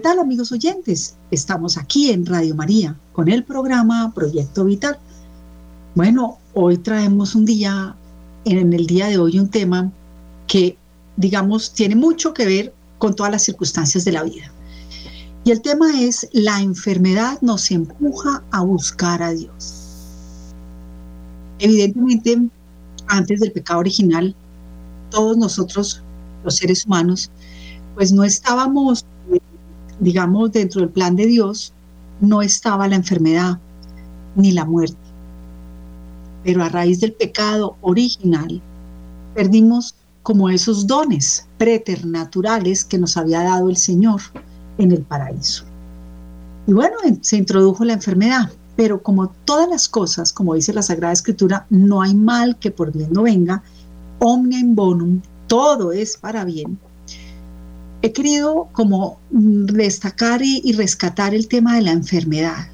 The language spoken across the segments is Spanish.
¿Qué tal amigos oyentes? Estamos aquí en Radio María con el programa Proyecto Vital. Bueno, hoy traemos un día, en el día de hoy un tema que, digamos, tiene mucho que ver con todas las circunstancias de la vida. Y el tema es, la enfermedad nos empuja a buscar a Dios. Evidentemente, antes del pecado original, todos nosotros, los seres humanos, pues no estábamos, digamos, dentro del plan de Dios, no estaba la enfermedad ni la muerte. Pero a raíz del pecado original, perdimos como esos dones preternaturales que nos había dado el Señor en el paraíso. Y bueno, se introdujo la enfermedad, pero como todas las cosas, como dice la Sagrada Escritura, no hay mal que por bien no venga, omnia in bonum, todo es para bien. He querido como destacar y, rescatar el tema de la enfermedad.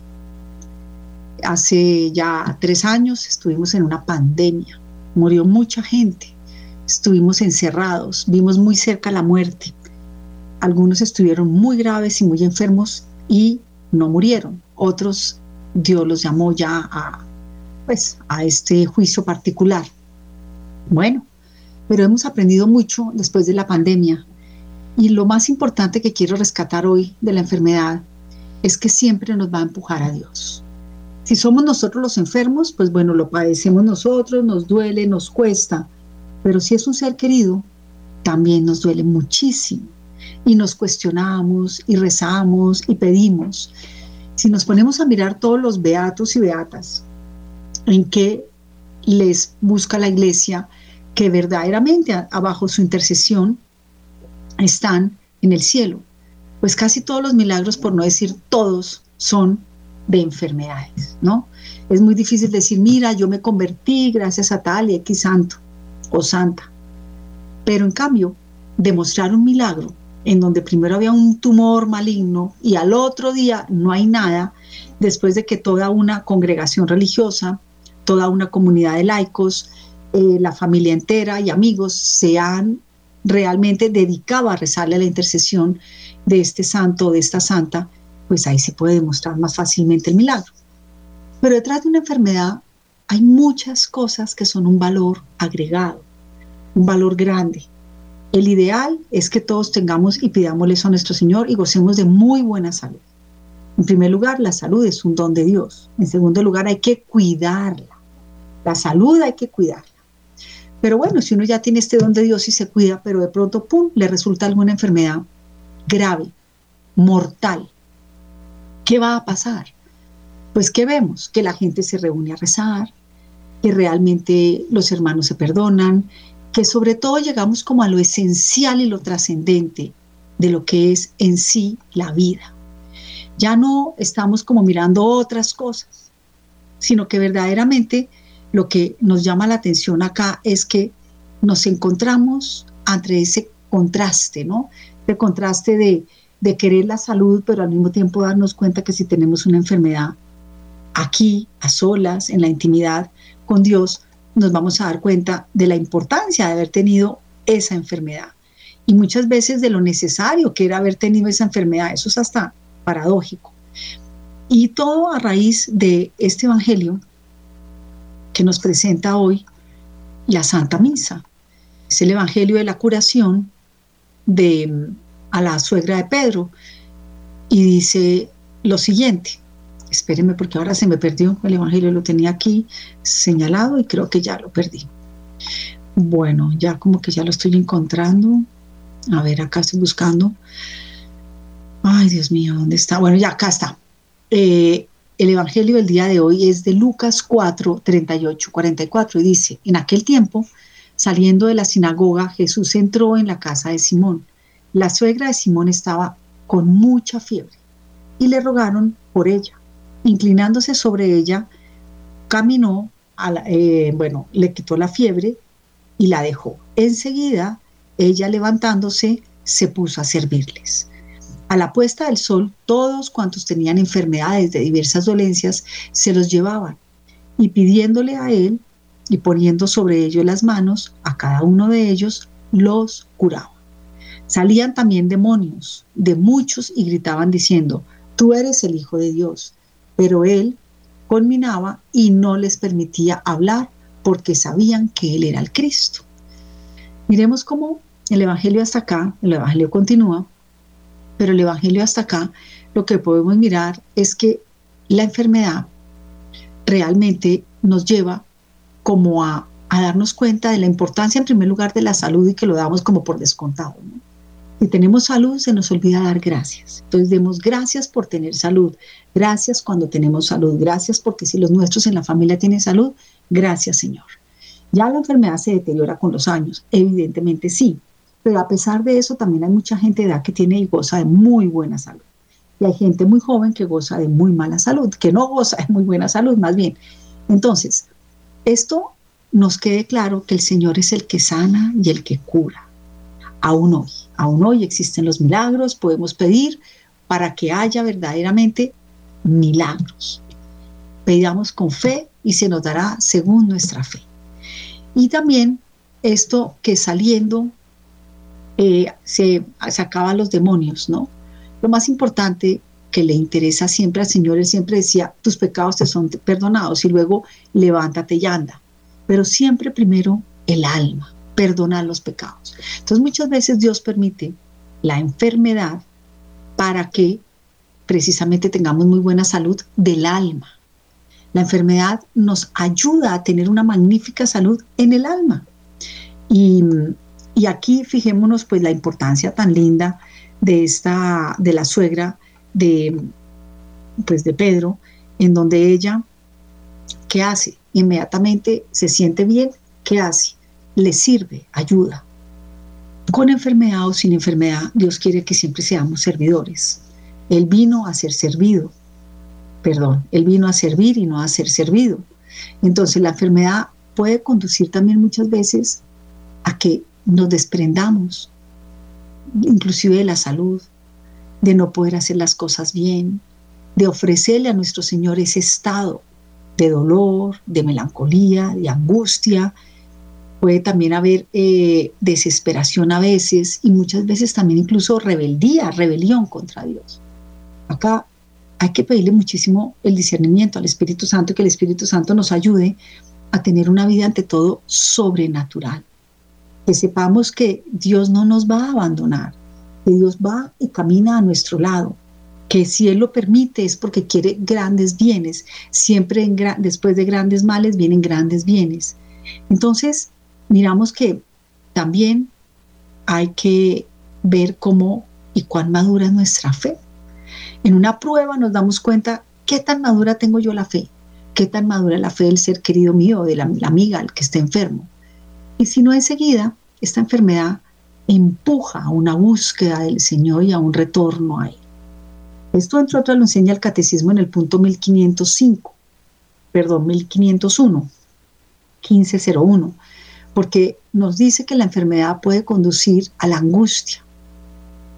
Hace ya tres años estuvimos en una pandemia, murió mucha gente, estuvimos encerrados, vimos muy cerca la muerte. Algunos estuvieron muy graves y muy enfermos y no murieron. Otros Dios los llamó ya a, pues, a este juicio particular. Bueno, pero hemos aprendido mucho después de la pandemia y lo más importante que quiero rescatar hoy de la enfermedad es que siempre nos va a empujar a Dios. Si somos nosotros los enfermos, pues bueno, lo padecemos nosotros, nos duele, nos cuesta, pero si es un ser querido, también nos duele muchísimo y nos cuestionamos y rezamos y pedimos. Si nos ponemos a mirar todos los beatos y beatas en que les busca la iglesia, que verdaderamente abajo su intercesión están en el cielo, pues casi todos los milagros, por no decir todos, son de enfermedades, ¿no? Es muy difícil decir, mira, yo me convertí gracias a tal y X santo o santa. Pero en cambio, demostrar un milagro en donde primero había un tumor maligno y al otro día no hay nada, después de que toda una congregación religiosa, toda una comunidad de laicos, eh, la familia entera y amigos se han realmente dedicado a rezarle a la intercesión de este santo o de esta santa, pues ahí se puede demostrar más fácilmente el milagro. Pero detrás de una enfermedad hay muchas cosas que son un valor agregado, un valor grande. El ideal es que todos tengamos y pidámosle eso a nuestro Señor y gocemos de muy buena salud. En primer lugar, la salud es un don de Dios. En segundo lugar, hay que cuidarla. La salud hay que cuidarla. Pero bueno, si uno ya tiene este don de Dios y se cuida, pero de pronto, ¡pum!, le resulta alguna enfermedad grave, mortal. ¿Qué va a pasar? Pues que vemos que la gente se reúne a rezar, que realmente los hermanos se perdonan, que sobre todo llegamos como a lo esencial y lo trascendente de lo que es en sí la vida. Ya no estamos como mirando otras cosas, sino que verdaderamente lo que nos llama la atención acá es que nos encontramos ante ese contraste, ¿no? El contraste de, de querer la salud, pero al mismo tiempo darnos cuenta que si tenemos una enfermedad aquí, a solas, en la intimidad con Dios, nos vamos a dar cuenta de la importancia de haber tenido esa enfermedad y muchas veces de lo necesario que era haber tenido esa enfermedad. Eso es hasta paradójico. Y todo a raíz de este Evangelio que nos presenta hoy la Santa Misa. Es el Evangelio de la curación de a la suegra de Pedro y dice lo siguiente espérenme porque ahora se me perdió el Evangelio, lo tenía aquí señalado y creo que ya lo perdí. Bueno, ya como que ya lo estoy encontrando. A ver, acá estoy buscando. Ay, Dios mío, ¿dónde está? Bueno, ya acá está. Eh, el Evangelio del día de hoy es de Lucas 4, 38, 44 y dice, en aquel tiempo, saliendo de la sinagoga, Jesús entró en la casa de Simón. La suegra de Simón estaba con mucha fiebre y le rogaron por ella inclinándose sobre ella, caminó, eh, bueno, le quitó la fiebre y la dejó. Enseguida, ella levantándose, se puso a servirles. A la puesta del sol, todos cuantos tenían enfermedades de diversas dolencias se los llevaban y pidiéndole a él y poniendo sobre ellos las manos, a cada uno de ellos los curaba. Salían también demonios de muchos y gritaban diciendo, tú eres el Hijo de Dios. Pero él culminaba y no les permitía hablar porque sabían que él era el Cristo. Miremos cómo el Evangelio hasta acá, el Evangelio continúa, pero el Evangelio hasta acá, lo que podemos mirar es que la enfermedad realmente nos lleva como a, darnos cuenta de la importancia en primer lugar de la salud y que lo damos como por descontado. Si tenemos salud, se nos olvida dar gracias. Entonces demos gracias por tener salud. Gracias cuando tenemos salud. Gracias porque si los nuestros en la familia tienen salud, gracias Señor. Ya la enfermedad se deteriora con los años, evidentemente sí, pero a pesar de eso también hay mucha gente de edad que tiene y goza de muy buena salud. Y hay gente muy joven que goza de muy mala salud, que no goza de muy buena salud, más bien. Entonces, esto nos quede claro que el Señor es el que sana y el que cura. Aún hoy, aún hoy existen los milagros, podemos pedir para que haya verdaderamente milagros. Pedamos con fe y se nos dará según nuestra fe. Y también esto que saliendo eh, se sacaba los demonios, ¿no? Lo más importante que le interesa siempre al Señor, Él siempre decía, tus pecados te son perdonados y luego levántate y anda. Pero siempre primero el alma, perdonar los pecados. Entonces muchas veces Dios permite la enfermedad para que precisamente tengamos muy buena salud del alma. La enfermedad nos ayuda a tener una magnífica salud en el alma. Y, y aquí fijémonos pues la importancia tan linda de esta, de la suegra de, pues de Pedro, en donde ella, ¿qué hace? Inmediatamente se siente bien, ¿qué hace? Le sirve, ayuda. Con enfermedad o sin enfermedad, Dios quiere que siempre seamos servidores. Él vino a ser servido, perdón, Él vino a servir y no a ser servido. Entonces la enfermedad puede conducir también muchas veces a que nos desprendamos, inclusive de la salud, de no poder hacer las cosas bien, de ofrecerle a nuestro Señor ese estado de dolor, de melancolía, de angustia. Puede también haber eh, desesperación a veces y muchas veces también incluso rebeldía, rebelión contra Dios. Acá hay que pedirle muchísimo el discernimiento al Espíritu Santo que el Espíritu Santo nos ayude a tener una vida ante todo sobrenatural. Que sepamos que Dios no nos va a abandonar, que Dios va y camina a nuestro lado, que si Él lo permite es porque quiere grandes bienes. Siempre después de grandes males vienen grandes bienes. Entonces, miramos que también hay que ver cómo y cuán madura es nuestra fe. En una prueba nos damos cuenta qué tan madura tengo yo la fe, qué tan madura la fe del ser querido mío, de la, la amiga, el que esté enfermo. Y si no enseguida, esta enfermedad empuja a una búsqueda del Señor y a un retorno a Él. Esto, entre otras, lo enseña el Catecismo en el punto 1505, perdón, 1501, 1501, porque nos dice que la enfermedad puede conducir a la angustia,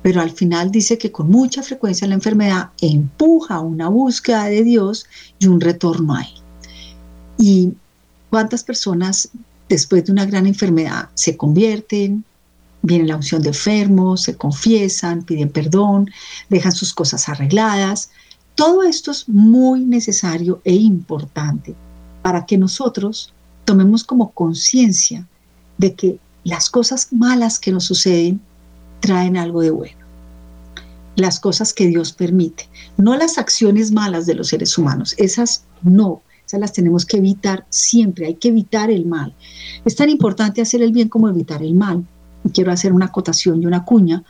pero al final dice que con mucha frecuencia la enfermedad empuja a una búsqueda de Dios y un retorno a Él. ¿Y cuántas personas después de una gran enfermedad se convierten, viene la unción de enfermos, se confiesan, piden perdón, dejan sus cosas arregladas. Todo esto es muy necesario e importante para que nosotros tomemos como conciencia de que las cosas malas que nos suceden traen algo de bueno. Las cosas que Dios permite, no las acciones malas de los seres humanos, esas no, las tenemos que evitar siempre, hay que evitar el mal. Es tan importante hacer el bien como evitar el mal quiero hacer una acotación y una cuña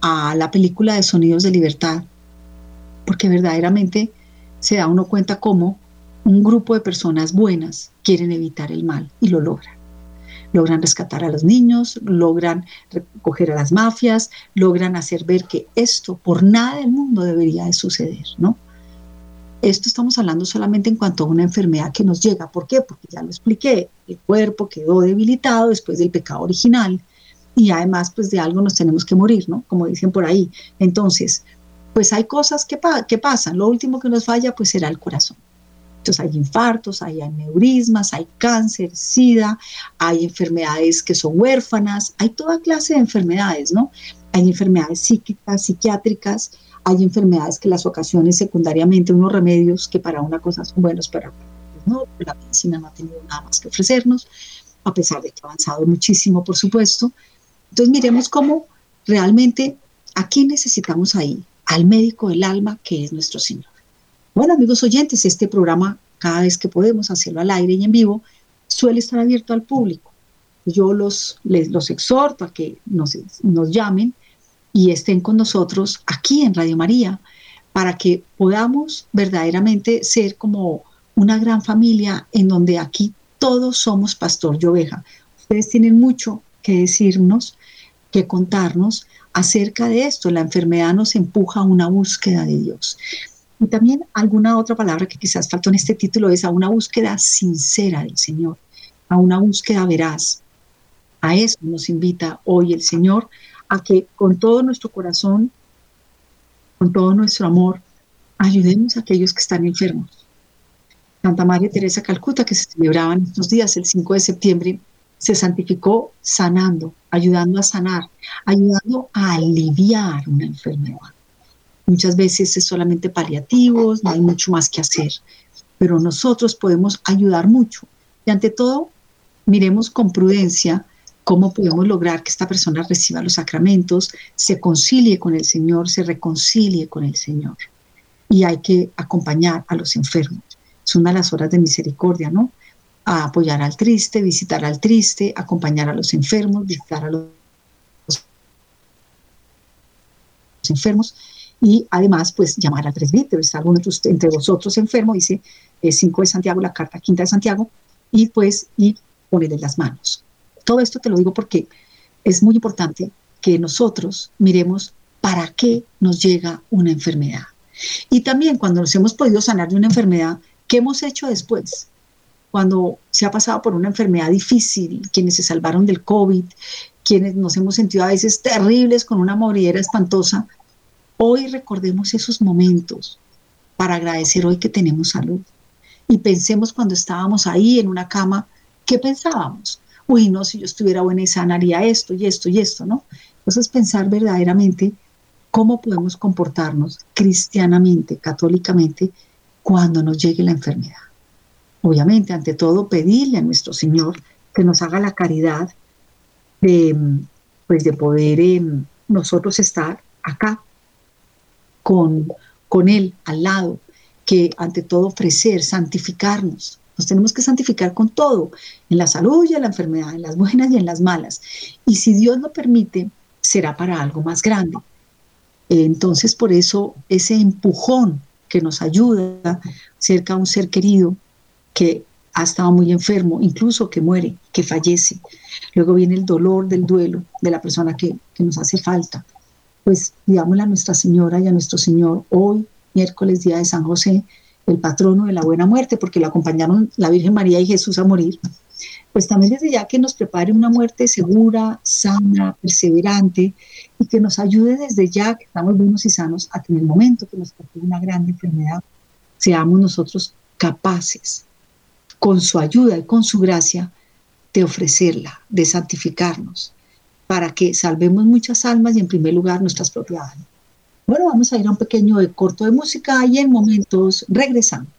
a la película de Sonidos de Libertad, porque verdaderamente se da uno cuenta cómo un grupo de personas buenas quieren evitar el mal y lo logran. Logran rescatar a los niños, logran recoger a las mafias, logran hacer ver que esto por nada del mundo debería de suceder, ¿no? Esto estamos hablando solamente en cuanto a una enfermedad que nos llega. ¿Por qué? Porque ya lo expliqué, el cuerpo quedó debilitado después del pecado original y además pues de algo nos tenemos que morir, ¿no? Como dicen por ahí. Entonces, pues hay cosas que, pasan. Lo último que nos falla pues será el corazón. Entonces hay infartos, hay aneurismas, hay cáncer, sida, hay enfermedades que son huérfanas, hay toda clase de enfermedades, ¿no? hay enfermedades psíquicas, psiquiátricas, hay enfermedades que las ocasiones secundariamente unos remedios que para una cosa son buenos, pero no, la medicina no ha tenido nada más que ofrecernos, a pesar de que ha avanzado muchísimo, por supuesto. Entonces miremos cómo realmente a quién necesitamos ahí, al médico del alma que es nuestro Señor. Bueno, amigos oyentes, este programa, cada vez que podemos hacerlo al aire y en vivo, suele estar abierto al público. Yo los, les, los exhorto a que nos, nos llamen y estén con nosotros aquí en Radio María para que podamos verdaderamente ser como una gran familia en donde aquí todos somos pastor y oveja. Ustedes tienen mucho que decirnos, que contarnos acerca de esto. La enfermedad nos empuja a una búsqueda de Dios. Y también alguna otra palabra que quizás faltó en este título es a una búsqueda sincera del Señor, a una búsqueda veraz. A eso nos invita hoy el Señor, a que con todo nuestro corazón, con todo nuestro amor, ayudemos a aquellos que están enfermos. Santa María Teresa Calcuta, que se celebraba en estos días, el 5 de septiembre, se santificó sanando, ayudando a sanar, ayudando a aliviar una enfermedad. Muchas veces es solamente paliativos, no hay mucho más que hacer, pero nosotros podemos ayudar mucho. Y ante todo, miremos con prudencia cómo podemos lograr que esta persona reciba los sacramentos, se concilie con el Señor, se reconcilie con el Señor. Y hay que acompañar a los enfermos. Es una de las horas de misericordia, ¿no? A apoyar al triste, visitar al triste, acompañar a los enfermos, visitar a los enfermos y además pues llamar al presbítero, está alguno entre vosotros enfermo, dice 5 eh, de Santiago, la carta quinta de Santiago, y pues y ponerle las manos. Todo esto te lo digo porque es muy importante que nosotros miremos para qué nos llega una enfermedad. Y también cuando nos hemos podido sanar de una enfermedad, ¿qué hemos hecho después? Cuando se ha pasado por una enfermedad difícil, quienes se salvaron del COVID, quienes nos hemos sentido a veces terribles con una moridera espantosa, hoy recordemos esos momentos para agradecer hoy que tenemos salud. Y pensemos cuando estábamos ahí en una cama, ¿qué pensábamos? Uy, no, si yo estuviera buena y sana haría esto y esto y esto, ¿no? Entonces pensar verdaderamente cómo podemos comportarnos cristianamente, católicamente, cuando nos llegue la enfermedad. Obviamente, ante todo, pedirle a nuestro Señor que nos haga la caridad de, pues, de poder em, nosotros estar acá con, con Él al lado, que ante todo ofrecer, santificarnos, nos tenemos que santificar con todo, en la salud y en la enfermedad, en las buenas y en las malas. Y si Dios lo permite, será para algo más grande. Entonces, por eso, ese empujón que nos ayuda cerca a un ser querido que ha estado muy enfermo, incluso que muere, que fallece. Luego viene el dolor del duelo de la persona que, que nos hace falta. Pues digámosle a Nuestra Señora y a nuestro Señor hoy, miércoles, día de San José, el patrono de la buena muerte, porque lo acompañaron la Virgen María y Jesús a morir, pues también desde ya que nos prepare una muerte segura, sana, perseverante y que nos ayude desde ya que estamos buenos y sanos a en el momento que nos toque una gran enfermedad seamos nosotros capaces, con su ayuda y con su gracia, de ofrecerla, de santificarnos, para que salvemos muchas almas y en primer lugar nuestras propias almas. Bueno, vamos a ir a un pequeño corto de música y en momentos regresamos.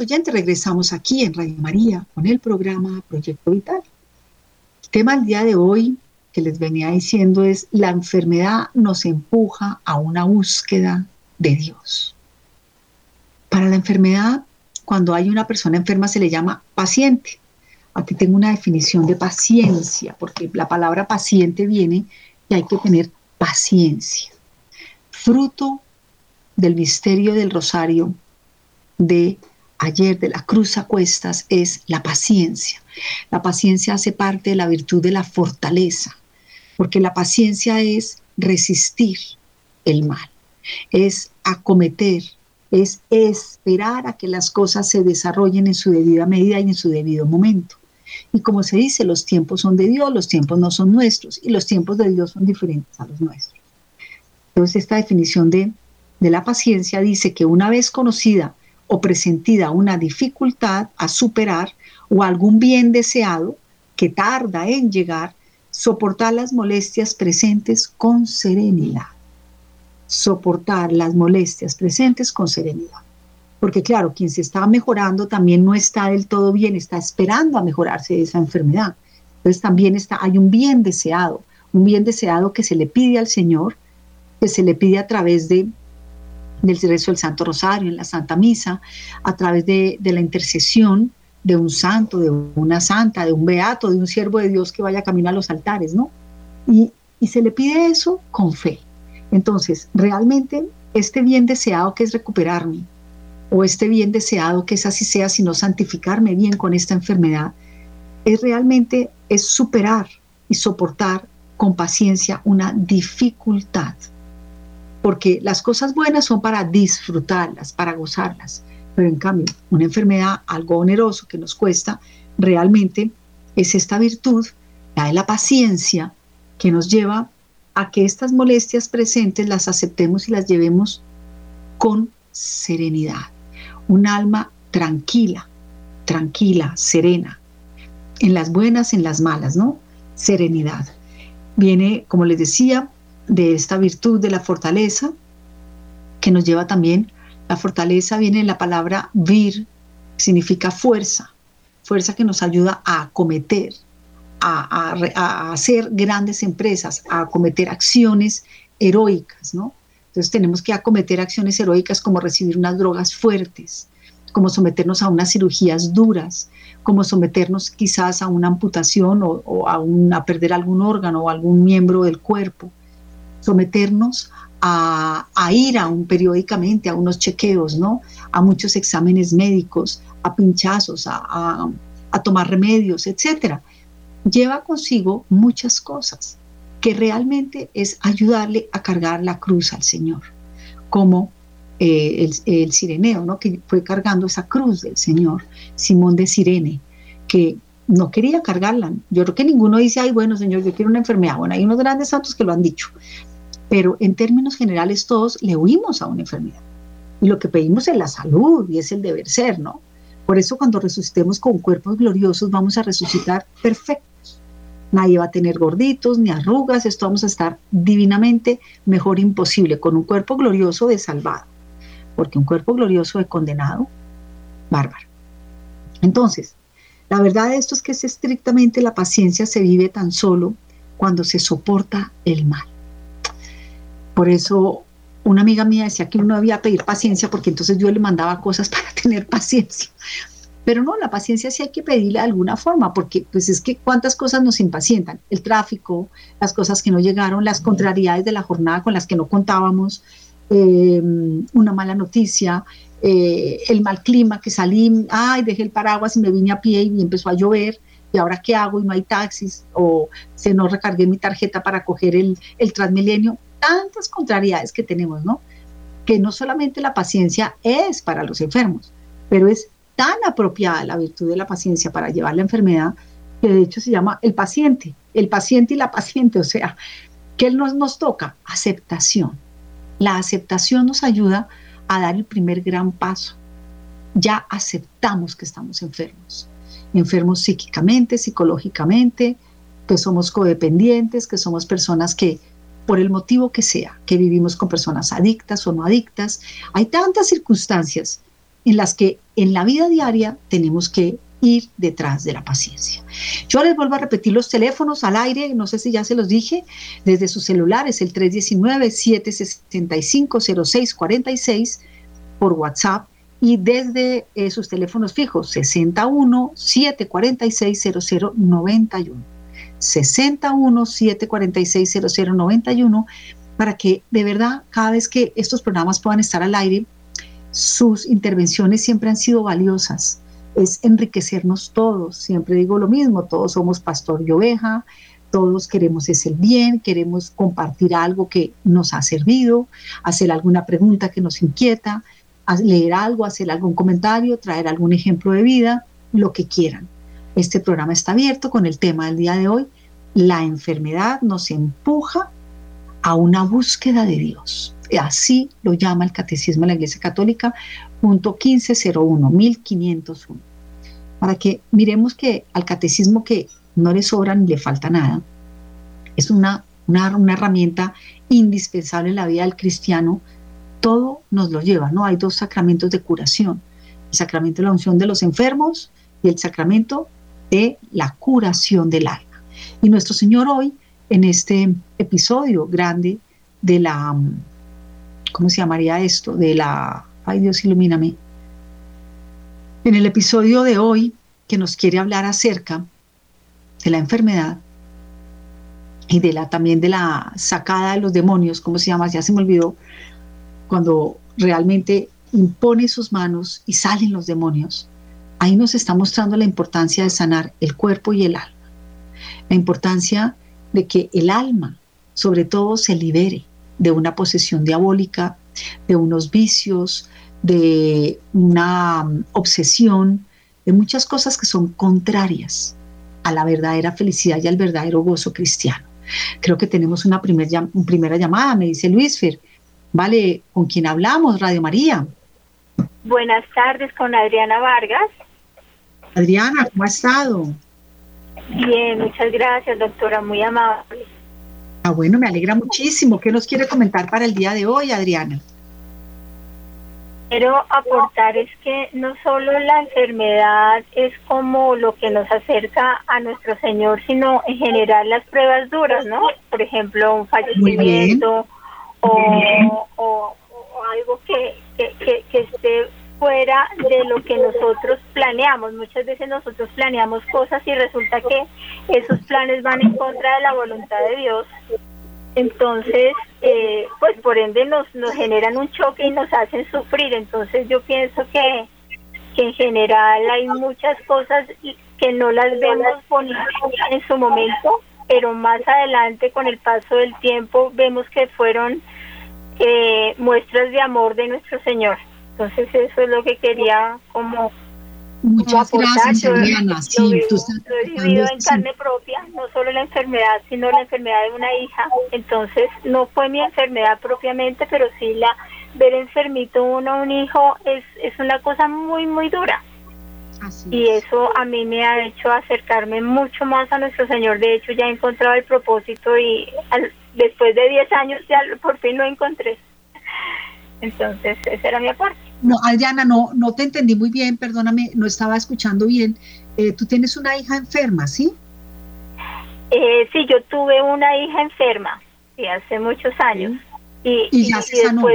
Oyentes, regresamos aquí en Radio María con el programa Proyecto Vital. El tema del día de hoy que les venía diciendo es la enfermedad nos empuja a una búsqueda de Dios. Para la enfermedad, cuando hay una persona enferma se le llama paciente. Aquí tengo una definición de paciencia, porque la palabra paciente viene y hay que tener paciencia. Fruto del misterio del rosario de ayer de la cruz a cuestas es la paciencia. La paciencia hace parte de la virtud de la fortaleza, porque la paciencia es resistir el mal, es acometer, es esperar a que las cosas se desarrollen en su debida medida y en su debido momento. Y como se dice, los tiempos son de Dios, los tiempos no son nuestros, y los tiempos de Dios son diferentes a los nuestros. Entonces, esta definición de, de la paciencia dice que una vez conocida o presentida una dificultad a superar o algún bien deseado que tarda en llegar, soportar las molestias presentes con serenidad. Soportar las molestias presentes con serenidad. Porque claro, quien se está mejorando también no está del todo bien, está esperando a mejorarse de esa enfermedad. Entonces también está, hay un bien deseado, un bien deseado que se le pide al Señor, que se le pide a través de del rezo del Santo Rosario, en la Santa Misa, a través de, la intercesión de un santo, de una santa, de un beato, de un siervo de Dios que vaya camino a los altares, ¿no? Y, y se le pide eso con fe. Entonces, realmente, este bien deseado que es recuperarme, o este bien deseado que es así sea, sino santificarme bien con esta enfermedad, es realmente es superar y soportar con paciencia una dificultad porque las cosas buenas son para disfrutarlas, para gozarlas, pero en cambio una enfermedad, algo oneroso que nos cuesta, realmente es esta virtud, la de la paciencia, que nos lleva a que estas molestias presentes las aceptemos y las llevemos con serenidad, un alma tranquila, tranquila, serena, en las buenas, en las malas, ¿no? Serenidad. Viene, como les decía, de esta virtud de la fortaleza, que nos lleva también, la fortaleza viene en la palabra vir, significa fuerza, fuerza que nos ayuda a acometer, a, hacer grandes empresas, a acometer acciones heroicas, ¿no? Entonces tenemos que acometer acciones heroicas como recibir unas drogas fuertes, como someternos a unas cirugías duras, como someternos quizás a una amputación o, a, a perder algún órgano o algún miembro del cuerpo someternos a, ir a un periódicamente a unos chequeos, ¿no? A muchos exámenes médicos, a pinchazos, a, tomar remedios, etcétera. Lleva consigo muchas cosas que realmente es ayudarle a cargar la cruz al Señor, como eh, el, el, sireneo, ¿no? que fue cargando esa cruz del Señor, Simón de Sirene, que no quería cargarla. Yo creo que ninguno dice, ay, bueno, Señor, yo quiero una enfermedad. Bueno, hay unos grandes santos que lo han dicho, pero en términos generales todos le huimos a una enfermedad. Y lo que pedimos es la salud y es el deber ser, ¿no? Por eso cuando resucitemos con cuerpos gloriosos vamos a resucitar perfectos. Nadie va a tener gorditos ni arrugas, esto vamos a estar divinamente mejor imposible, con un cuerpo glorioso de salvado. Porque un cuerpo glorioso de condenado, bárbaro. Entonces, la verdad de esto es que es estrictamente la paciencia se vive tan solo cuando se soporta el mal. Por eso una amiga mía decía que uno debía pedir paciencia porque entonces yo le mandaba cosas para tener paciencia. Pero no, la paciencia sí hay que pedirla de alguna forma, porque pues es que cuántas cosas nos impacientan. El tráfico, las cosas que no llegaron, las contrariedades de la jornada con las que no contábamos, eh, una mala noticia, eh, el mal clima que salí, ay, dejé el paraguas y me vine a pie y empezó a llover, y ahora qué hago y no hay taxis, o se no recargué mi tarjeta para coger el, el Transmilenio tantas contrariedades que tenemos, ¿no? Que no solamente la paciencia es para los enfermos, pero es tan apropiada la virtud de la paciencia para llevar la enfermedad que de hecho se llama el paciente, el paciente y la paciente, o sea, ¿qué nos, nos toca? Aceptación. La aceptación nos ayuda a dar el primer gran paso. Ya aceptamos que estamos enfermos, enfermos psíquicamente, psicológicamente, que somos codependientes, que somos personas que por el motivo que sea, que vivimos con personas adictas o no adictas. Hay tantas circunstancias en las que en la vida diaria tenemos que ir detrás de la paciencia. Yo les vuelvo a repetir los teléfonos al aire, no sé si ya se los dije, desde sus celulares, el 319-765-0646 por WhatsApp y desde eh, sus teléfonos fijos 61 746 0091 61 746 0091 para que de verdad cada vez que estos programas puedan estar al aire sus intervenciones siempre han sido valiosas es enriquecernos todos. Siempre digo lo mismo, todos somos pastor y oveja, todos queremos ese bien, queremos compartir algo que nos ha servido, hacer alguna pregunta que nos inquieta, leer algo, hacer algún comentario, traer algún ejemplo de vida, lo que quieran. Este programa está abierto con el tema del día de hoy. La enfermedad nos empuja a una búsqueda de Dios. Así lo llama el Catecismo de la Iglesia Católica, punto 1501, 1501. Para que miremos que al catecismo que no le sobra ni le falta nada, es una, una, una herramienta indispensable en la vida del cristiano, todo nos lo lleva, ¿no? Hay dos sacramentos de curación, el sacramento de la unción de los enfermos y el sacramento de la curación del alma. Y nuestro Señor hoy, en este episodio grande de la, ¿cómo se llamaría esto? De la Ay Dios, ilumíname. En el episodio de hoy, que nos quiere hablar acerca de la enfermedad y de la también de la sacada de los demonios, ¿cómo se llama? Ya se me olvidó, cuando realmente impone sus manos y salen los demonios. Ahí nos está mostrando la importancia de sanar el cuerpo y el alma. La importancia de que el alma, sobre todo, se libere de una posesión diabólica, de unos vicios, de una mm, obsesión, de muchas cosas que son contrarias a la verdadera felicidad y al verdadero gozo cristiano. Creo que tenemos una, primera llamada, me dice Luisfer. Vale, ¿con quién hablamos? Radio María. Buenas tardes, con Adriana Vargas. Adriana, ¿cómo ha estado? Bien, muchas gracias, doctora, muy amable. Ah, bueno, me alegra muchísimo. ¿Qué nos quiere comentar para el día de hoy, Adriana? quiero aportar es que no solo la enfermedad es como lo que nos acerca a nuestro Señor, sino en general las pruebas duras, ¿no? Por ejemplo, un fallecimiento o, algo que, que, que, esté fuera de lo que nosotros planeamos. Muchas veces nosotros planeamos cosas y resulta que esos planes van en contra de la voluntad de Dios entonces, eh, pues por ende nos, nos generan un choque y nos hacen sufrir. Entonces yo pienso que, que en general hay muchas cosas que no las vemos bonitas en su momento, pero más adelante con el paso del tiempo vemos que fueron eh, muestras de amor de nuestro Señor. Entonces eso es lo que quería como Muchas gracias, Adriana. Sí, tú estás he vivido en carne propia, no solo la enfermedad, sino la enfermedad de una hija. Entonces, no fue mi enfermedad propiamente, pero sí la ver enfermito uno a un hijo es, es una cosa muy, muy dura. y eso a mí me ha hecho acercarme mucho más a nuestro Señor. De hecho, ya he encontrado el propósito y después de 10 años ya por fin lo encontré. Entonces, esa era mi aporte. No, Adriana, no, no te entendí muy bien, perdóname, no estaba escuchando bien. Eh, tú tienes una hija enferma, ¿sí? Eh, sí, yo tuve una hija enferma, sí, hace muchos años. Y, ya se sanó,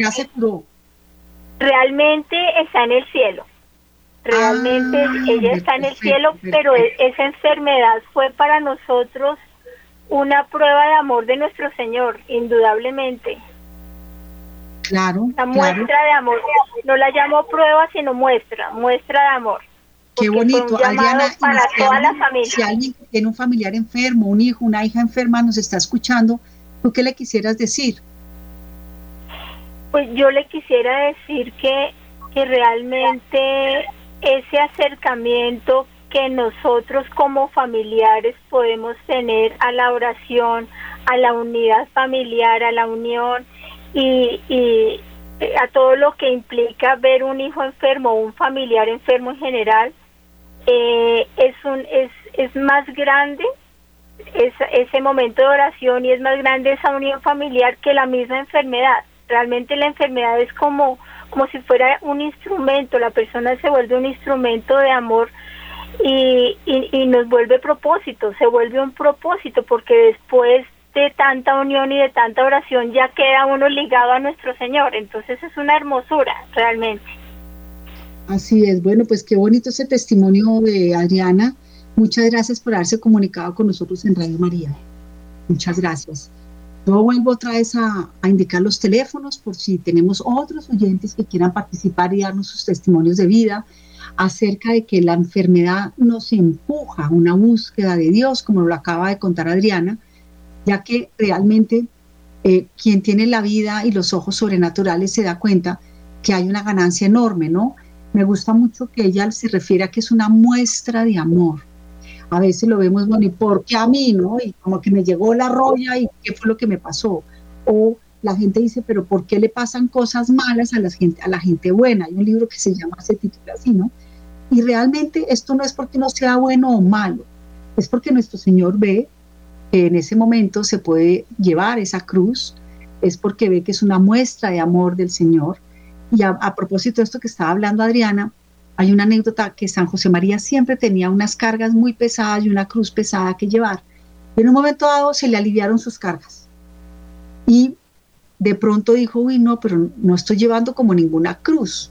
ya se curó. Realmente está en el cielo. Realmente ah, ella está en el cielo, pero e, esa enfermedad fue para nosotros una prueba de amor de nuestro Señor, indudablemente. Claro. La muestra de amor. No la llamo prueba, sino muestra, muestra de amor. Qué bonito, Adriana. Para toda la familia. Si alguien tiene un familiar enfermo, un hijo, una hija enferma, nos está escuchando, ¿tú qué le quisieras decir? Pues yo le quisiera decir que, que realmente ese acercamiento que nosotros como familiares podemos tener a la oración, a la unidad familiar, a la unión, y, y eh, a todo lo que implica ver un hijo enfermo o un familiar enfermo en general, eh, es, un, es, es más grande ese momento de oración y es más grande esa unión familiar que la misma enfermedad. Realmente la enfermedad es como, como si fuera un instrumento, la persona se vuelve un instrumento de amor y, y, nos vuelve propósito, se vuelve un propósito porque después de tanta unión y de tanta oración ya queda uno ligado a nuestro Señor, entonces es una hermosura realmente. Así es, bueno, pues qué bonito ese testimonio de Adriana. Muchas gracias por haberse comunicado con nosotros en Radio María. Muchas gracias. Yo vuelvo otra vez a, a, indicar los teléfonos por si tenemos otros oyentes que quieran participar y darnos sus testimonios de vida acerca de que la enfermedad nos empuja a una búsqueda de Dios, como lo acaba de contar Adriana, ya que realmente eh, quien tiene la vida y los ojos sobrenaturales se da cuenta que hay una ganancia enorme, ¿no? Me gusta mucho que ella se refiere a que es una muestra de amor. A veces lo vemos, bueno, ¿y por qué a mí, no? Y como que me llegó la roya y qué fue lo que me pasó. O la gente dice, pero ¿por qué le pasan cosas malas a la gente, a la gente buena? Hay un libro que se llama, se titula así, ¿no? Y realmente esto no es porque no sea bueno o malo, es porque nuestro Señor ve en ese momento se puede llevar esa cruz, es porque ve que es una muestra de amor del Señor. Y a, propósito de esto que estaba hablando Adriana, hay una anécdota que San José María siempre tenía unas cargas muy pesadas y una cruz pesada que llevar. En un momento dado se le aliviaron sus cargas. Y de pronto dijo, uy, no, pero no estoy llevando como ninguna cruz.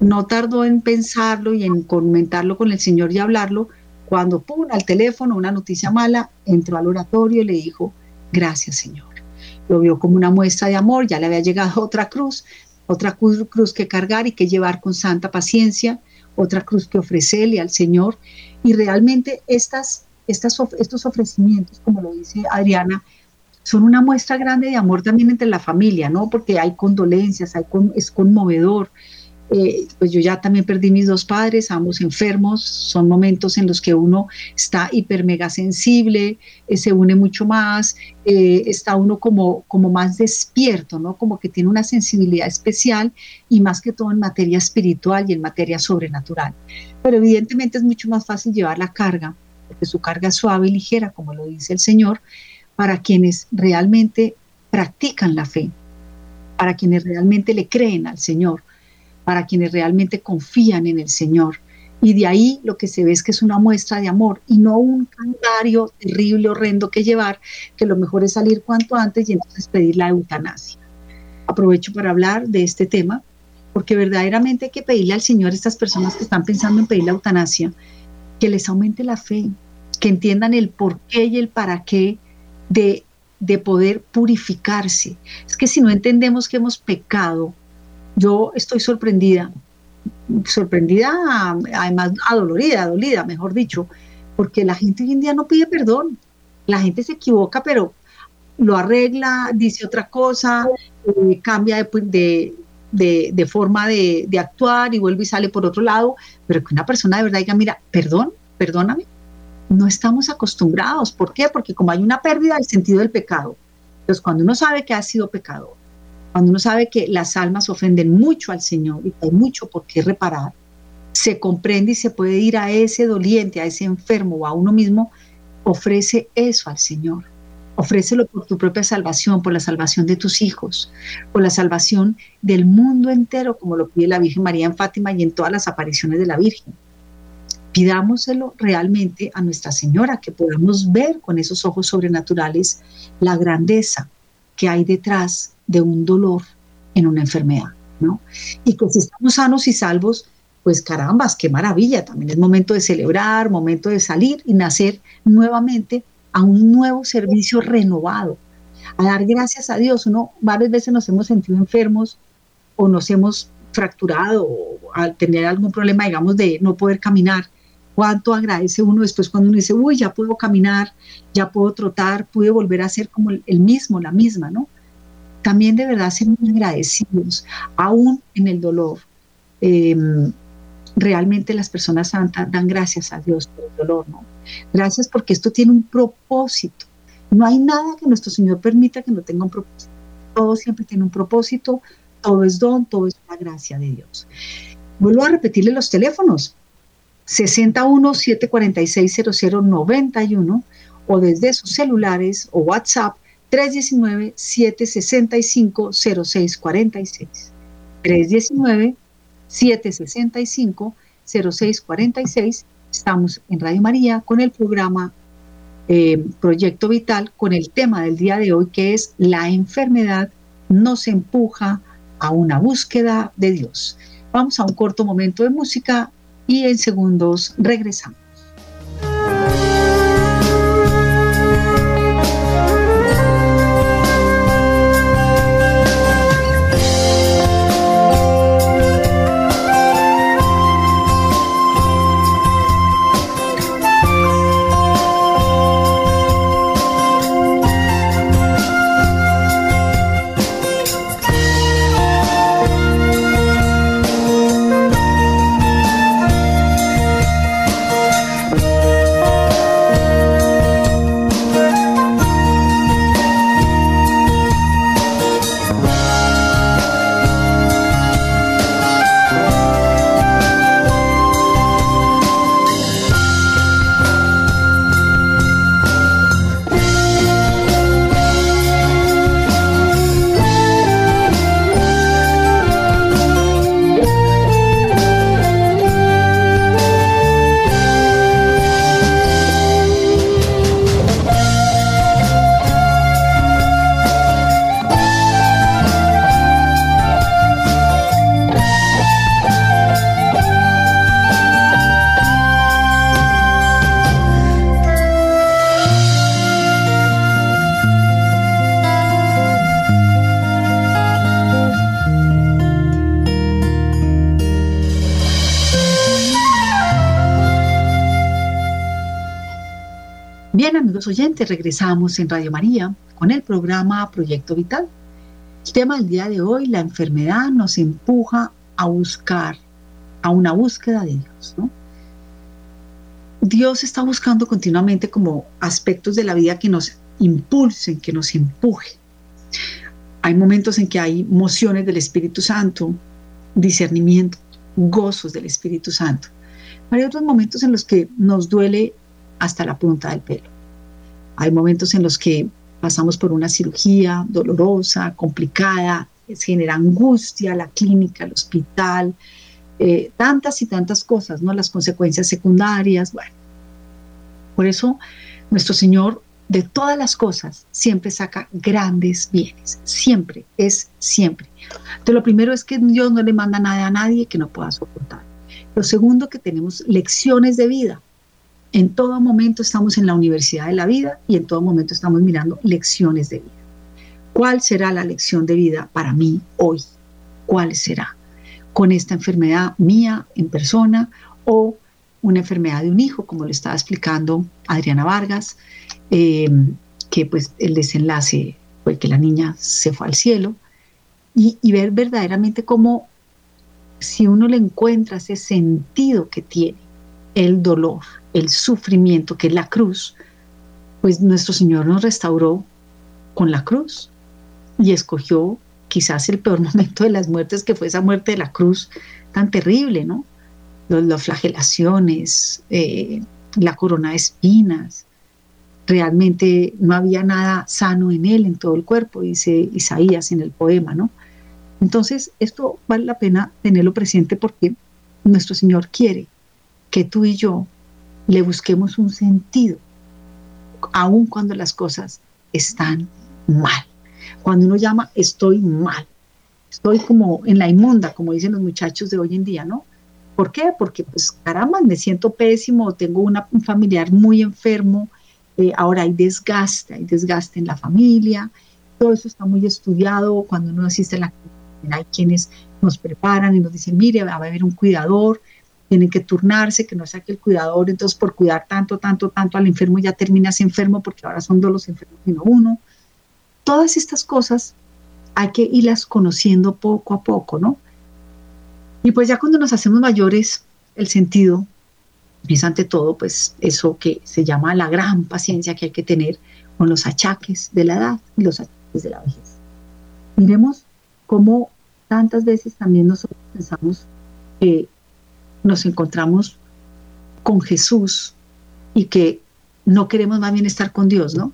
No tardó en pensarlo y en comentarlo con el Señor y hablarlo. Cuando pum, al teléfono, una noticia mala, entró al oratorio y le dijo, gracias Señor. Lo vio como una muestra de amor, ya le había llegado otra cruz, otra cruz, que cargar y que llevar con santa paciencia, otra cruz que ofrecerle al Señor. Y realmente estas, estas, estos ofrecimientos, como lo dice Adriana, son una muestra grande de amor también entre la familia, ¿no? Porque hay condolencias, hay es conmovedor, eh, pues yo ya también perdí mis dos padres, ambos enfermos, son momentos en los que uno está hiper mega sensible, eh, se une mucho más, eh, está uno como, como más despierto, ¿no? Como que tiene una sensibilidad especial y más que todo en materia espiritual y en materia sobrenatural. Pero evidentemente es mucho más fácil llevar la carga, porque su carga es suave y ligera, como lo dice el Señor, para quienes realmente practican la fe, para quienes realmente le creen al Señor para quienes realmente confían en el Señor. Y de ahí lo que se ve es que es una muestra de amor y no un calendario terrible, horrendo que llevar, que lo mejor es salir cuanto antes y entonces pedir la eutanasia. Aprovecho para hablar de este tema, porque verdaderamente hay que pedirle al Señor a estas personas que están pensando en pedir la eutanasia, que les aumente la fe, que entiendan el por qué y el para qué de, de poder purificarse. Es que si no entendemos que hemos pecado, yo estoy sorprendida, sorprendida, además adolorida, dolida, mejor dicho, porque la gente hoy en día no pide perdón. La gente se equivoca, pero lo arregla, dice otra cosa, eh, cambia de, de, forma de, actuar y vuelve y sale por otro lado, pero que una persona de verdad diga, mira, perdón, perdóname, no estamos acostumbrados. ¿Por qué? Porque como hay una pérdida del sentido del pecado, entonces cuando uno sabe que ha sido pecador, cuando uno sabe que las almas ofenden mucho al Señor y hay mucho por qué reparar, se comprende y se puede ir a ese doliente, a ese enfermo o a uno mismo, ofrece eso al Señor. Ofrécelo por tu propia salvación, por la salvación de tus hijos, por la salvación del mundo entero, como lo pide la Virgen María en Fátima y en todas las apariciones de la Virgen. Pidámoselo realmente a Nuestra Señora, que podamos ver con esos ojos sobrenaturales la grandeza que hay detrás de un dolor en una enfermedad, ¿no? Y que si estamos sanos y salvos, pues carambas, qué maravilla, también es momento de celebrar, momento de salir y nacer nuevamente a un nuevo servicio renovado, a dar gracias a Dios. Uno varias veces nos hemos sentido enfermos o nos hemos fracturado al tener algún problema, digamos, de no poder caminar. Cuánto agradece uno después cuando uno dice, uy, ya puedo caminar, ya puedo trotar, pude volver a ser como el mismo, la misma, ¿no? También de verdad ser muy agradecidos, aún en el dolor. Em, realmente las personas santas dan gracias a Dios por el dolor, ¿no? Gracias porque esto tiene un propósito. No hay nada que nuestro Señor permita que no tenga un propósito. Todo siempre tiene un propósito, todo es don, todo es la gracia de Dios. Vuelvo a repetirle los teléfonos. 61 746 0091 o desde sus celulares o WhatsApp 319-765-0646. 319-765-0646. Estamos en Radio María con el programa eh, Proyecto Vital con el tema del día de hoy que es la enfermedad nos empuja a una búsqueda de Dios. Vamos a un corto momento de música y en segundos regresamos. Oyentes, regresamos en Radio María con el programa Proyecto Vital. El tema del día de hoy, la enfermedad nos empuja a buscar, a una búsqueda de Dios. Dios está buscando continuamente como aspectos de la vida que nos impulsen, que nos empuje. Hay momentos en que hay mociones del Espíritu Santo, discernimiento, gozos del Espíritu Santo. hay otros momentos en los que nos duele hasta la punta del pelo. Hay momentos en los que pasamos por una cirugía dolorosa, complicada, se genera angustia, la clínica, el hospital, eh, tantas y tantas cosas, ¿no? Las consecuencias secundarias, bueno. Por eso nuestro Señor de todas las cosas siempre saca grandes bienes, siempre, es siempre. Entonces lo primero es que Dios no le manda nada a nadie que no pueda soportar. Lo segundo que tenemos lecciones de vida, en todo momento estamos en la universidad de la vida y en todo momento estamos mirando lecciones de vida. ¿Cuál será la lección de vida para mí hoy? ¿Cuál será? Con esta enfermedad mía en persona o una enfermedad de un hijo, como le estaba explicando Adriana Vargas, eh, que pues el desenlace fue que la niña se fue al cielo, y, y ver verdaderamente cómo si uno le encuentra ese sentido que tiene el dolor, el sufrimiento, que es la cruz, pues nuestro Señor nos restauró con la cruz y escogió quizás el peor momento de las muertes, que fue esa muerte de la cruz tan terrible, ¿no? Las flagelaciones, eh, la corona de espinas, realmente no había nada sano en él, en todo el cuerpo, dice Isaías en el poema, ¿no? Entonces, esto vale la pena tenerlo presente porque nuestro Señor quiere que tú y yo le busquemos un sentido, aun cuando las cosas están mal. Cuando uno llama, estoy mal, estoy como en la inmunda, como dicen los muchachos de hoy en día, ¿no? ¿Por qué? Porque, pues, caramba, me siento pésimo, tengo una, un familiar muy enfermo, eh, ahora hay desgaste, hay desgaste en la familia, todo eso está muy estudiado, cuando uno asiste a la hay quienes nos preparan y nos dicen, mire, va a haber un cuidador, tienen que turnarse, que no sea que el cuidador, entonces por cuidar tanto, tanto, tanto al enfermo ya terminas enfermo porque ahora son dos los enfermos sino uno. Todas estas cosas hay que irlas conociendo poco a poco, ¿no? Y pues ya cuando nos hacemos mayores, el sentido es ante todo pues eso que se llama la gran paciencia que hay que tener con los achaques de la edad y los achaques de la vejez. Miremos cómo tantas veces también nosotros pensamos que nos encontramos con Jesús y que no queremos más bien estar con Dios, ¿no?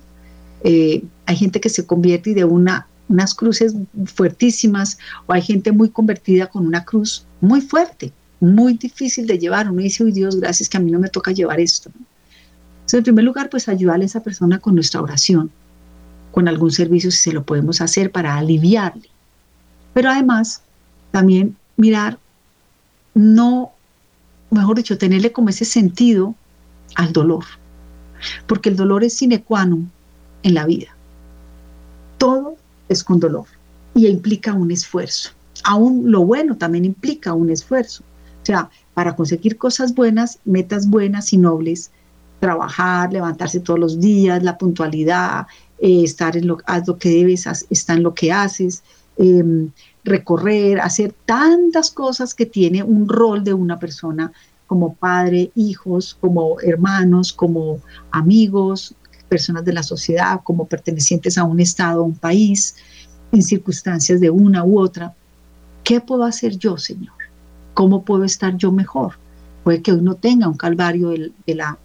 Eh, hay gente que se convierte y de una unas cruces fuertísimas, o hay gente muy convertida con una cruz muy fuerte, muy difícil de llevar. Uno dice, uy Dios, gracias que a mí no me toca llevar esto. Entonces, en primer lugar, pues ayudarle a esa persona con nuestra oración, con algún servicio si se lo podemos hacer para aliviarle. Pero además, también mirar, no, mejor dicho, tenerle como ese sentido al dolor, porque el dolor es sine qua non en la vida. Todo es con dolor y implica un esfuerzo. Aún lo bueno también implica un esfuerzo. O sea, para conseguir cosas buenas, metas buenas y nobles, trabajar, levantarse todos los días, la puntualidad, eh, estar en lo, haz lo que debes, estar en lo que haces, em, recorrer, hacer tantas cosas que tiene un rol de una persona como padre, hijos, como hermanos, como amigos, personas de la sociedad, como pertenecientes a un Estado, a un país, en circunstancias de una u otra. ¿Qué puedo hacer yo, Señor? ¿Cómo puedo estar yo mejor? Puede que hoy no tenga un calvario de, la,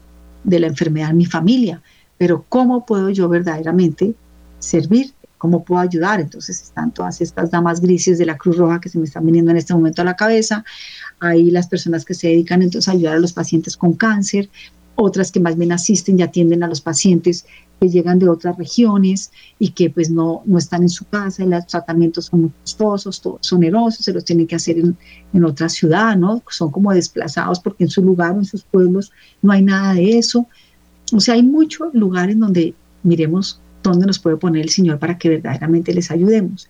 de la enfermedad en mi familia, pero ¿cómo puedo yo verdaderamente servir? ¿Cómo puedo ayudar? Entonces están todas estas damas grises de la Cruz Roja que se me están viniendo en este momento a la cabeza. Hay las personas que se dedican entonces a ayudar a los pacientes con cáncer, otras que más bien asisten y atienden a los pacientes que llegan de otras regiones y que pues no, no están en su casa, y los tratamientos son muy costosos, son onerosos, se los tienen que hacer en, en, otra ciudad, ¿no? Son como desplazados porque en su lugar o en sus pueblos no hay nada de eso. O sea, hay muchos lugares donde miremos dónde nos puede poner el Señor para que verdaderamente les ayudemos.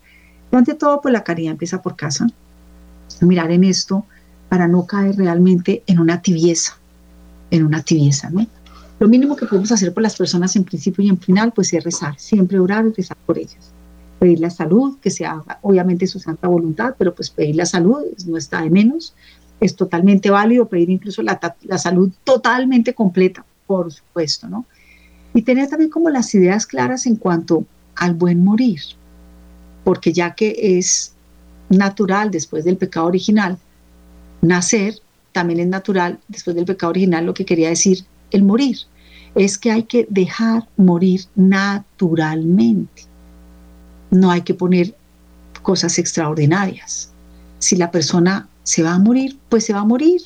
Pero ante todo, pues la caridad empieza por casa. Mirar en esto para no caer realmente en una tibieza, en una tibieza, ¿no? Lo mínimo que podemos hacer por las personas en principio y en final, pues es rezar, siempre orar y rezar por ellas. Pedir la salud, que se haga obviamente su santa voluntad, pero pues pedir la salud no está de menos. Es totalmente válido pedir incluso la, la salud totalmente completa, por supuesto, ¿no? Y tener también como las ideas claras en cuanto al buen morir, porque ya que es natural después del pecado original nacer, también es natural, después del pecado original, lo que quería decir el morir. Es que hay que dejar morir naturalmente. No hay que poner cosas extraordinarias. Si la persona se va a morir, pues se va a morir.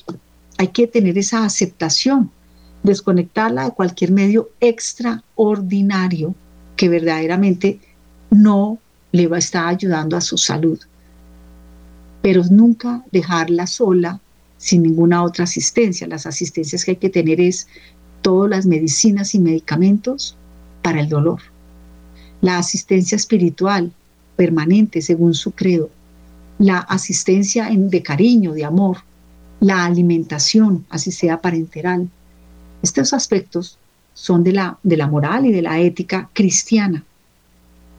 Hay que tener esa aceptación, desconectarla de cualquier medio extraordinario que verdaderamente no le va a estar ayudando a su salud. Pero nunca dejarla sola sin ninguna otra asistencia. Las asistencias que hay que tener es todas las medicinas y medicamentos para el dolor. La asistencia espiritual permanente según su credo. La asistencia en, de cariño, de amor. La alimentación, así sea parenteral. Estos aspectos son de la, de la moral y de la ética cristiana.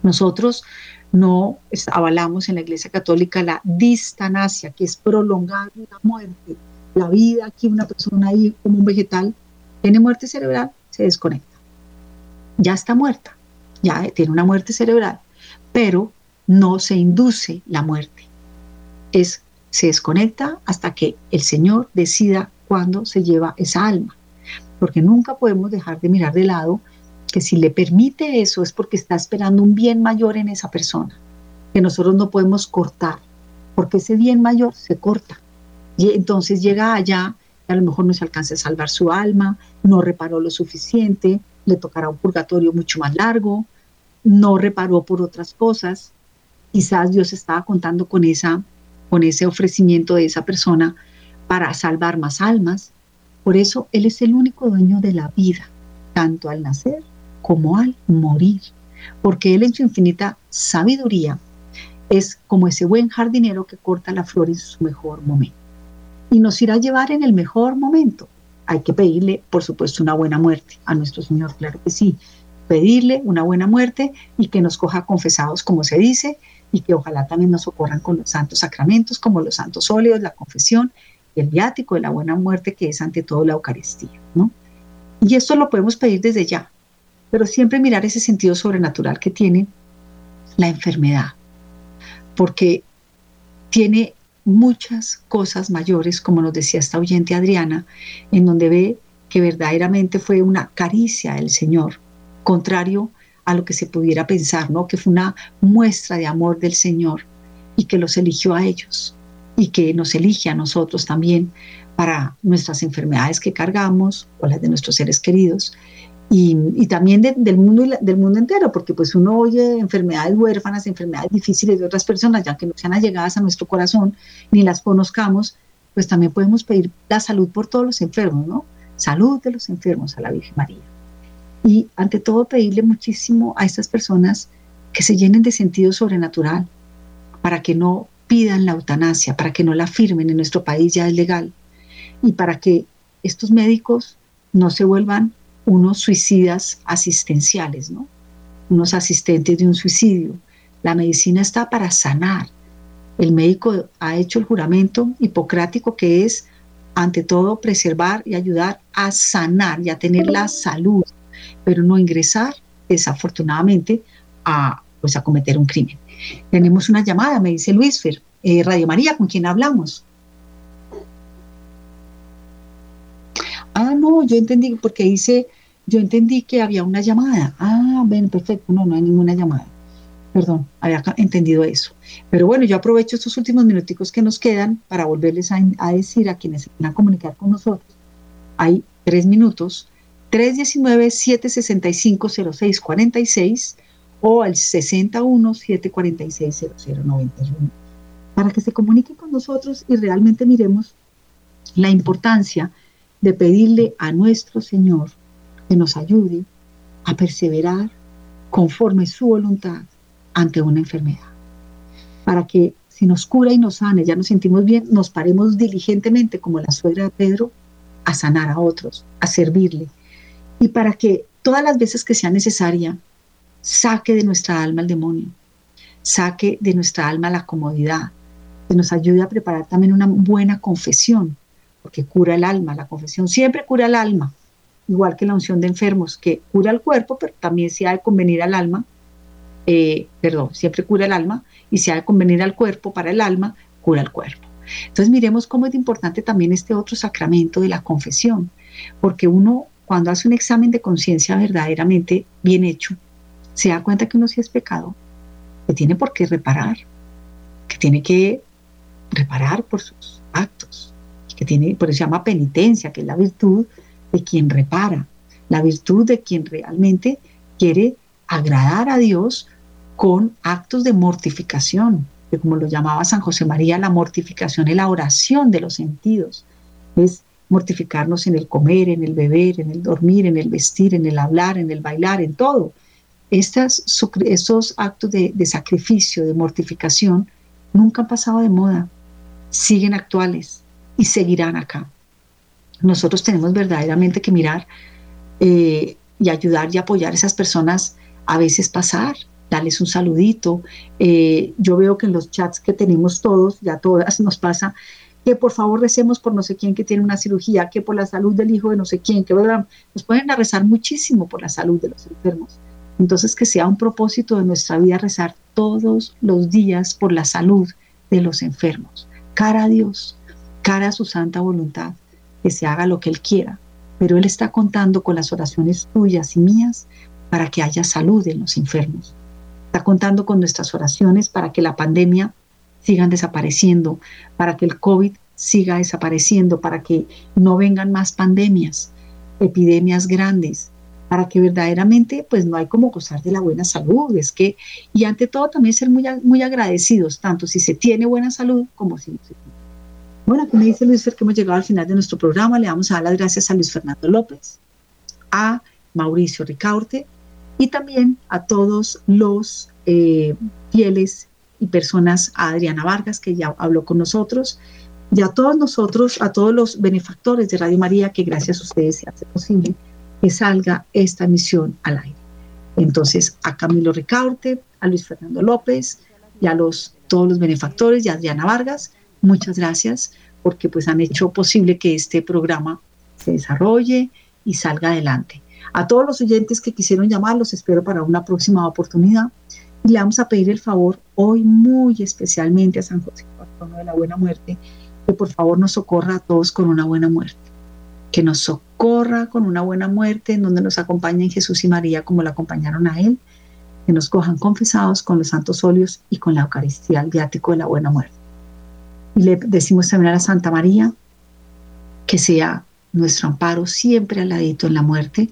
Nosotros no avalamos en la Iglesia Católica la distanasia, que es prolongar la muerte. La vida, aquí una persona ahí como un vegetal, tiene muerte cerebral, se desconecta. Ya está muerta, ya tiene una muerte cerebral, pero no se induce la muerte. Es, se desconecta hasta que el Señor decida cuándo se lleva esa alma. Porque nunca podemos dejar de mirar de lado que si le permite eso es porque está esperando un bien mayor en esa persona, que nosotros no podemos cortar, porque ese bien mayor se corta. Y entonces llega allá, y a lo mejor no se alcanza a salvar su alma, no reparó lo suficiente, le tocará un purgatorio mucho más largo, no reparó por otras cosas. Quizás Dios estaba contando con, esa, con ese ofrecimiento de esa persona para salvar más almas. Por eso Él es el único dueño de la vida, tanto al nacer como al morir, porque Él en su infinita sabiduría es como ese buen jardinero que corta la flor en su mejor momento. Y nos irá a llevar en el mejor momento. Hay que pedirle, por supuesto, una buena muerte a nuestro Señor, claro que sí. Pedirle una buena muerte y que nos coja confesados, como se dice, y que ojalá también nos socorran con los santos sacramentos, como los santos óleos, la confesión el viático de la buena muerte, que es ante todo la Eucaristía. ¿no? Y esto lo podemos pedir desde ya, pero siempre mirar ese sentido sobrenatural que tiene la enfermedad, porque tiene muchas cosas mayores, como nos decía esta oyente Adriana, en donde ve que verdaderamente fue una caricia del Señor, contrario a lo que se pudiera pensar, ¿no? Que fue una muestra de amor del Señor y que los eligió a ellos y que nos elige a nosotros también para nuestras enfermedades que cargamos o las de nuestros seres queridos y, también del, mundo, del mundo entero, porque pues uno oye enfermedades huérfanas, enfermedades difíciles de otras personas, ya que no sean allegadas a nuestro corazón ni las conozcamos, pues también podemos pedir la salud por todos los enfermos, ¿no? Salud de los enfermos a la Virgen María. Y ante todo pedirle muchísimo a estas personas que se llenen de sentido sobrenatural, para que no pidan la eutanasia, para que no la firmen en nuestro país ya es legal, y para que estos médicos no se vuelvan unos suicidas asistenciales, ¿no? unos asistentes de un suicidio. La medicina está para sanar. El médico ha hecho el juramento hipocrático que es, ante todo, preservar y ayudar a sanar y a tener la salud, pero no ingresar, desafortunadamente, a, pues, a cometer un crimen. Tenemos una llamada, me dice Luis Fer. Eh, Radio María, ¿con quién hablamos? Ah, no, yo entendí, porque dice, yo entendí que había una llamada. Ah, ven, perfecto, no, no hay ninguna llamada. Perdón, había entendido eso. Pero bueno, yo aprovecho estos últimos minuticos que nos quedan para volverles a, decir a quienes van a comunicar con nosotros. Hay tres minutos, 319-765-0646 o al 61-746-0091, para que se comuniquen con nosotros y realmente miremos la importancia de pedirle a nuestro Señor que nos ayude a perseverar conforme su voluntad ante una enfermedad. Para que si nos cura y nos sane, ya nos sentimos bien, nos paremos diligentemente como la suegra de Pedro a sanar a otros, a servirle. Y para que todas las veces que sea necesaria, saque de nuestra alma el demonio, saque de nuestra alma la comodidad, que nos ayude a preparar también una buena confesión, porque cura el alma, la confesión siempre cura el alma, igual que la unción de enfermos, que cura el cuerpo, pero también se ha de convenir al alma, eh, perdón, siempre cura el alma, y se ha de convenir al cuerpo para el alma, cura el cuerpo. Entonces miremos cómo es importante también este otro sacramento de la confesión, porque uno cuando hace un examen de conciencia verdaderamente bien hecho, se da cuenta que uno sí es pecado, que tiene por qué reparar, que tiene que reparar por sus actos, que tiene, por eso se llama penitencia, que es la virtud de quien repara, la virtud de quien realmente quiere agradar a Dios con actos de mortificación, que como lo llamaba San José María, la mortificación es la oración de los sentidos, es mortificarnos en el comer, en el beber, en el dormir, en el vestir, en el hablar, en el bailar, en todo. Estas, estos actos de, sacrificio, de mortificación, nunca han pasado de moda, siguen actuales, y seguirán acá. Nosotros tenemos verdaderamente que mirar eh, y ayudar y apoyar a esas personas, a veces pasar, darles un saludito. Eh, yo veo que en los chats que tenemos todos, ya todas nos pasa, que por favor recemos por no sé quién que tiene una cirugía, que por la salud del hijo de no sé quién, que nos pueden rezar muchísimo por la salud de los enfermos. Entonces que sea un propósito de nuestra vida rezar todos los días por la salud de los enfermos. Cara a Dios, cara a su santa voluntad, que se haga lo que Él quiera, pero Él está contando con las oraciones tuyas y mías para que haya salud en los enfermos. Está contando con nuestras oraciones para que la pandemia siga desapareciendo, para que el COVID siga desapareciendo, para que no vengan más pandemias, epidemias grandes, para que verdaderamente pues no hay como gozar de la buena salud, es que, y ante todo también ser muy, muy agradecidos, tanto si se tiene buena salud como si no se tiene. Bueno, aquí me dice Luis Fer que hemos llegado al final de nuestro programa. Le vamos a dar las gracias a Luis Fernando López, a Mauricio Ricaurte y también a todos los eh, fieles y personas, a Adriana Vargas, que ya habló con nosotros, y a todos nosotros, a todos los benefactores de Radio María, que gracias a ustedes se hace posible salga esta emisión al aire. Entonces, a Camilo Ricaurte, a Luis Fernando López y a los, todos los benefactores y a Adriana Vargas, Muchas gracias porque pues han hecho posible que este programa se desarrolle y salga adelante. A todos los oyentes que quisieron llamar, los espero para una próxima oportunidad. Y le vamos a pedir el favor hoy muy especialmente a San José, patrono de la buena muerte, que por favor nos socorra a todos con una buena muerte. Que nos socorra con una buena muerte en donde nos acompañen Jesús y María como la acompañaron a Él que nos cojan confesados con los santos óleos y con la Eucaristía, el viático de la buena muerte. Y le decimos también a la Santa María que sea nuestro amparo siempre al ladito en la muerte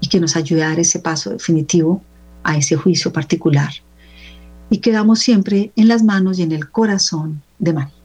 y que nos ayude a dar ese paso definitivo a ese juicio particular. Y quedamos siempre en las manos y en el corazón de María.